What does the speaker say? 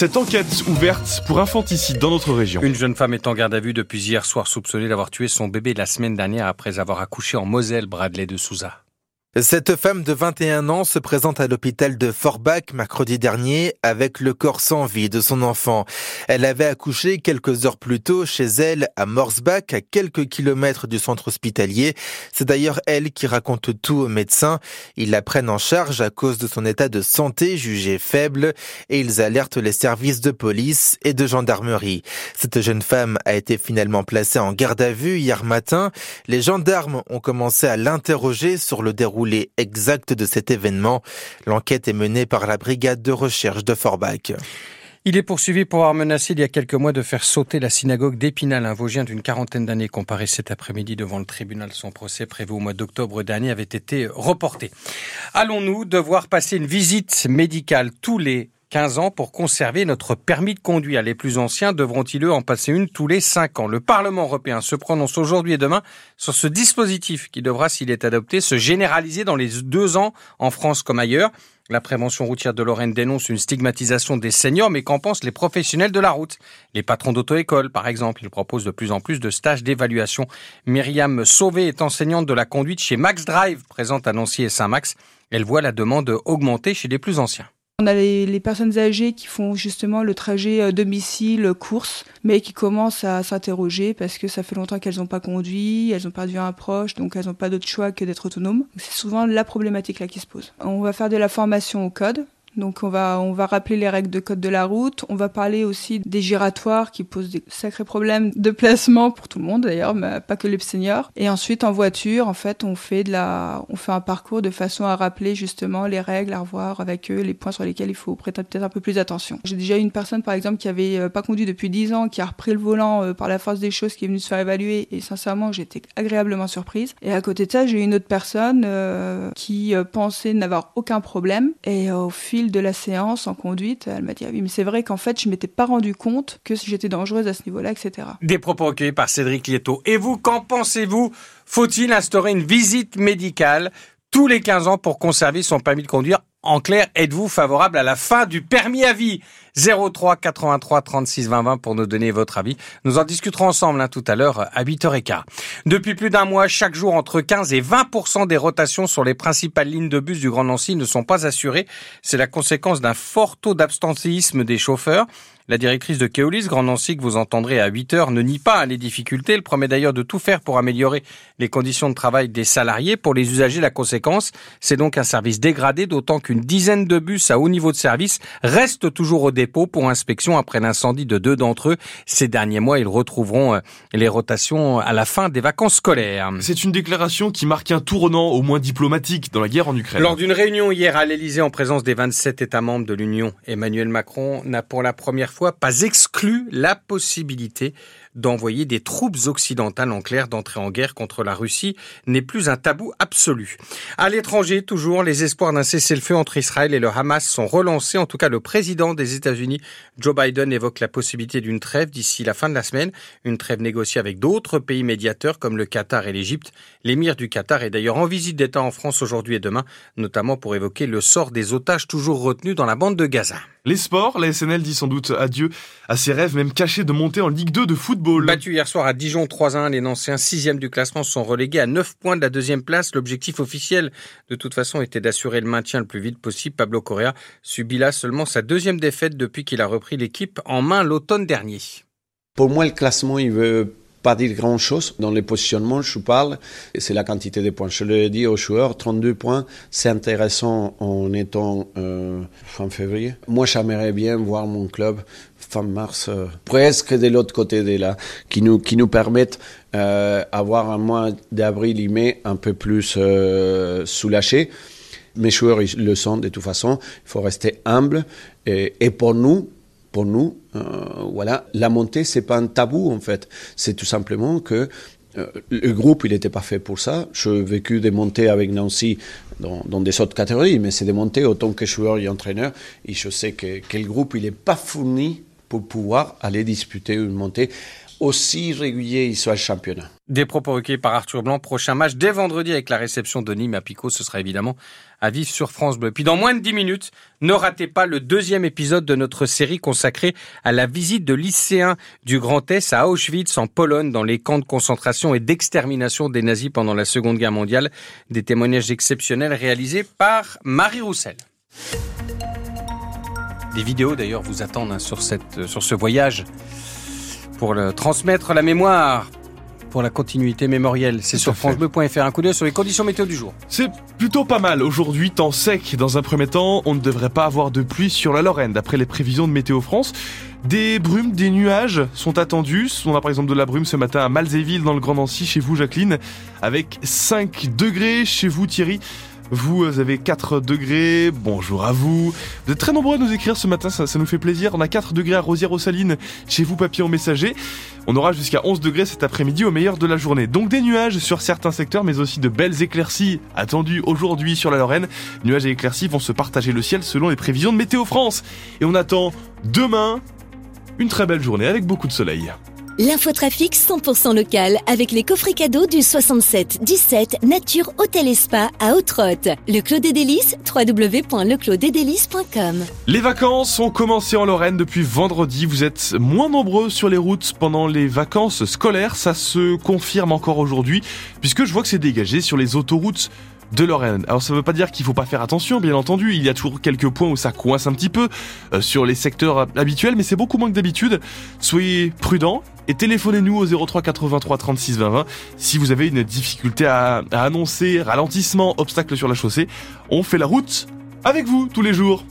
Cette enquête ouverte pour infanticide dans notre région. Une jeune femme est en garde à vue depuis hier soir soupçonnée d'avoir tué son bébé la semaine dernière après avoir accouché en Moselle, Bradley de Souza. Cette femme de 21 ans se présente à l'hôpital de Forbach mercredi dernier avec le corps sans vie de son enfant. Elle avait accouché quelques heures plus tôt chez elle à Morsbach, à quelques kilomètres du centre hospitalier. C'est d'ailleurs elle qui raconte tout aux médecins. Ils la prennent en charge à cause de son état de santé jugé faible et ils alertent les services de police et de gendarmerie. Cette jeune femme a été finalement placée en garde à vue hier matin. Les gendarmes ont commencé à l'interroger sur le déroulement exact de cet événement. L'enquête est menée par la brigade de recherche de Forbach. Il est poursuivi pour avoir menacé il y a quelques mois de faire sauter la synagogue d'Épinal. Un Vosgien d'une quarantaine d'années comparé cet après-midi devant le tribunal. Son procès prévu au mois d'octobre dernier avait été reporté. Allons-nous devoir passer une visite médicale tous les 15 ans pour conserver notre permis de conduire. Les plus anciens devront-ils en passer une tous les 5 ans? Le Parlement européen se prononce aujourd'hui et demain sur ce dispositif qui devra, s'il est adopté, se généraliser dans les deux ans en France comme ailleurs. La prévention routière de Lorraine dénonce une stigmatisation des seniors, mais qu'en pensent les professionnels de la route? Les patrons d'auto-école, par exemple, ils proposent de plus en plus de stages d'évaluation. Myriam Sauvé est enseignante de la conduite chez Max Drive, présente à Nancy et Saint-Max. Elle voit la demande augmenter chez les plus anciens. On a les, personnes âgées qui font justement le trajet euh, domicile-course, mais qui commencent à s'interroger parce que ça fait longtemps qu'elles n'ont pas conduit, elles ont perdu un proche, donc elles n'ont pas d'autre choix que d'être autonomes. C'est souvent la problématique là qui se pose. On va faire de la formation au code, donc on va, on va rappeler les règles de code de la route. On va parler aussi des giratoires qui posent des sacrés problèmes de placement pour tout le monde d'ailleurs, mais pas que les seniors. Et ensuite en voiture, en fait, on fait de la, on fait un parcours de façon à rappeler justement les règles, à revoir avec eux les points sur lesquels il faut prêter peut-être un peu plus attention. J'ai déjà eu une personne par exemple qui avait euh, pas conduit depuis 10 ans, qui a repris le volant euh, par la force des choses, qui est venue se faire évaluer et sincèrement j'étais agréablement surprise. Et à côté de ça, j'ai eu une autre personne euh, qui pensait n'avoir aucun problème et au fil de la séance en conduite, elle m'a dit ah oui mais c'est vrai qu'en fait je m'étais pas rendu compte que j'étais dangereuse à ce niveau-là, etc. Des propos recueillis par Cédric Lieto. Et vous, qu'en pensez-vous? Faut-il instaurer une visite médicale tous les 15 ans pour conserver son permis de conduire? En clair, êtes-vous favorable à la fin du permis à vie? 03 83 36 20 20 pour nous donner votre avis. Nous en discuterons ensemble hein, tout à l'heure à 8h15. Depuis plus d'un mois, chaque jour, entre 15 et 20 des rotations sur les principales lignes de bus du Grand Nancy ne sont pas assurées. C'est la conséquence d'un fort taux d'abstentéisme des chauffeurs. La directrice de Keolis, Grand Nancy, que vous entendrez à 8 heures, ne nie pas les difficultés. Elle promet d'ailleurs de tout faire pour améliorer les conditions de travail des salariés. Pour les usagers, la conséquence, c'est donc un service dégradé, d'autant qu'une dizaine de bus à haut niveau de service restent toujours au dépôt pour inspection après l'incendie de deux d'entre eux. Ces derniers mois, ils retrouveront euh, les rotations à la fin des vacances scolaires. C'est une déclaration qui marque un tournant au moins diplomatique dans la guerre en Ukraine. Lors d'une réunion hier à l'Elysée en présence des 27 États membres de l'Union, Emmanuel Macron n'a pour la première fois pas exclu la possibilité d'envoyer des troupes occidentales en clair d'entrer en guerre contre la Russie n'est plus un tabou absolu. À l'étranger, toujours, les espoirs d'un cessez-le-feu entre Israël et le Hamas sont relancés. En tout cas, le président des États-Unis, Joe Biden, évoque la possibilité d'une trêve d'ici la fin de la semaine, une trêve négociée avec d'autres pays médiateurs comme le Qatar et l'Égypte. L'émir du Qatar est d'ailleurs en visite d'État en France aujourd'hui et demain, notamment pour évoquer le sort des otages toujours retenus dans la bande de Gaza. Les sports, la SNL dit sans doute adieu à ses rêves même cachés de monter en Ligue 2 de football. Battu hier soir à Dijon 3-1, les Nancéens 6 du classement sont relégués à 9 points de la deuxième place. L'objectif officiel de toute façon était d'assurer le maintien le plus vite possible. Pablo Correa subit là seulement sa deuxième défaite depuis qu'il a repris l'équipe en main l'automne dernier. Pour moi, le classement, il veut pas dire grand chose dans les positionnements, je parle, c'est la quantité de points. Je le dis aux joueurs, 32 points, c'est intéressant en étant euh, fin février. Moi, j'aimerais bien voir mon club fin mars, euh, presque de l'autre côté de là, qui nous, qui nous permettent euh, avoir un mois d'avril et mai un peu plus soulagé. Mes joueurs ils le sont de toute façon. Il faut rester humble. Et pour nous, nous, euh, voilà, la montée, c'est pas un tabou en fait. C'est tout simplement que euh, le groupe, il n'était pas fait pour ça. J'ai vécu des montées avec Nancy dans, dans des autres catégories, mais c'est des montées autant que joueur et entraîneur. Et je sais que, que le groupe, il n'est pas fourni pour pouvoir aller disputer une montée aussi régulier il soit le championnat. Des par Arthur Blanc. Prochain match dès vendredi avec la réception de Nîmes à Picot. Ce sera évidemment à vivre sur France Bleu. Puis dans moins de 10 minutes, ne ratez pas le deuxième épisode de notre série consacrée à la visite de lycéens du Grand Est à Auschwitz en Pologne dans les camps de concentration et d'extermination des nazis pendant la Seconde Guerre mondiale. Des témoignages exceptionnels réalisés par Marie Roussel. Des vidéos d'ailleurs vous attendent hein, sur, cette, sur ce voyage pour le, transmettre la mémoire, pour la continuité mémorielle. C'est sur francebleu.fr. Un coup d'œil sur les conditions météo du jour. C'est plutôt pas mal. Aujourd'hui, temps sec. Dans un premier temps, on ne devrait pas avoir de pluie sur la Lorraine, d'après les prévisions de Météo France. Des brumes, des nuages sont attendus. On a par exemple de la brume ce matin à Malzéville dans le Grand Nancy, chez vous Jacqueline, avec 5 degrés chez vous Thierry. Vous avez 4 degrés, bonjour à vous. Vous êtes très nombreux à nous écrire ce matin, ça, nous fait plaisir. On a 4 degrés à Rosière-aux-Salines, chez vous Papillon Messager. On aura jusqu'à 11 degrés cet après-midi au meilleur de la journée. Donc des nuages sur certains secteurs, mais aussi de belles éclaircies attendues aujourd'hui sur la Lorraine. Nuages et éclaircies vont se partager le ciel selon les prévisions de Météo France. Et on attend demain une très belle journée avec beaucoup de soleil. L'infotrafic 100% local avec les coffrets cadeaux du 67 17 Nature Hôtel et Spa à Haute-Rotte. Le Clos des Délices, www.leclos-des-délices.com. Les vacances ont commencé en Lorraine depuis vendredi. Vous êtes moins nombreux sur les routes pendant les vacances scolaires. Ça se confirme encore aujourd'hui puisque je vois que c'est dégagé sur les autoroutes de Lorraine. Alors ça veut pas dire qu'il faut pas faire attention, bien entendu, il y a toujours quelques points où ça coince un petit peu euh, sur les secteurs habituels, mais c'est beaucoup moins que d'habitude. Soyez prudents et téléphonez-nous au 03 83 36 20 20 si vous avez une difficulté à annoncer ralentissement, obstacle sur la chaussée. On fait la route avec vous tous les jours.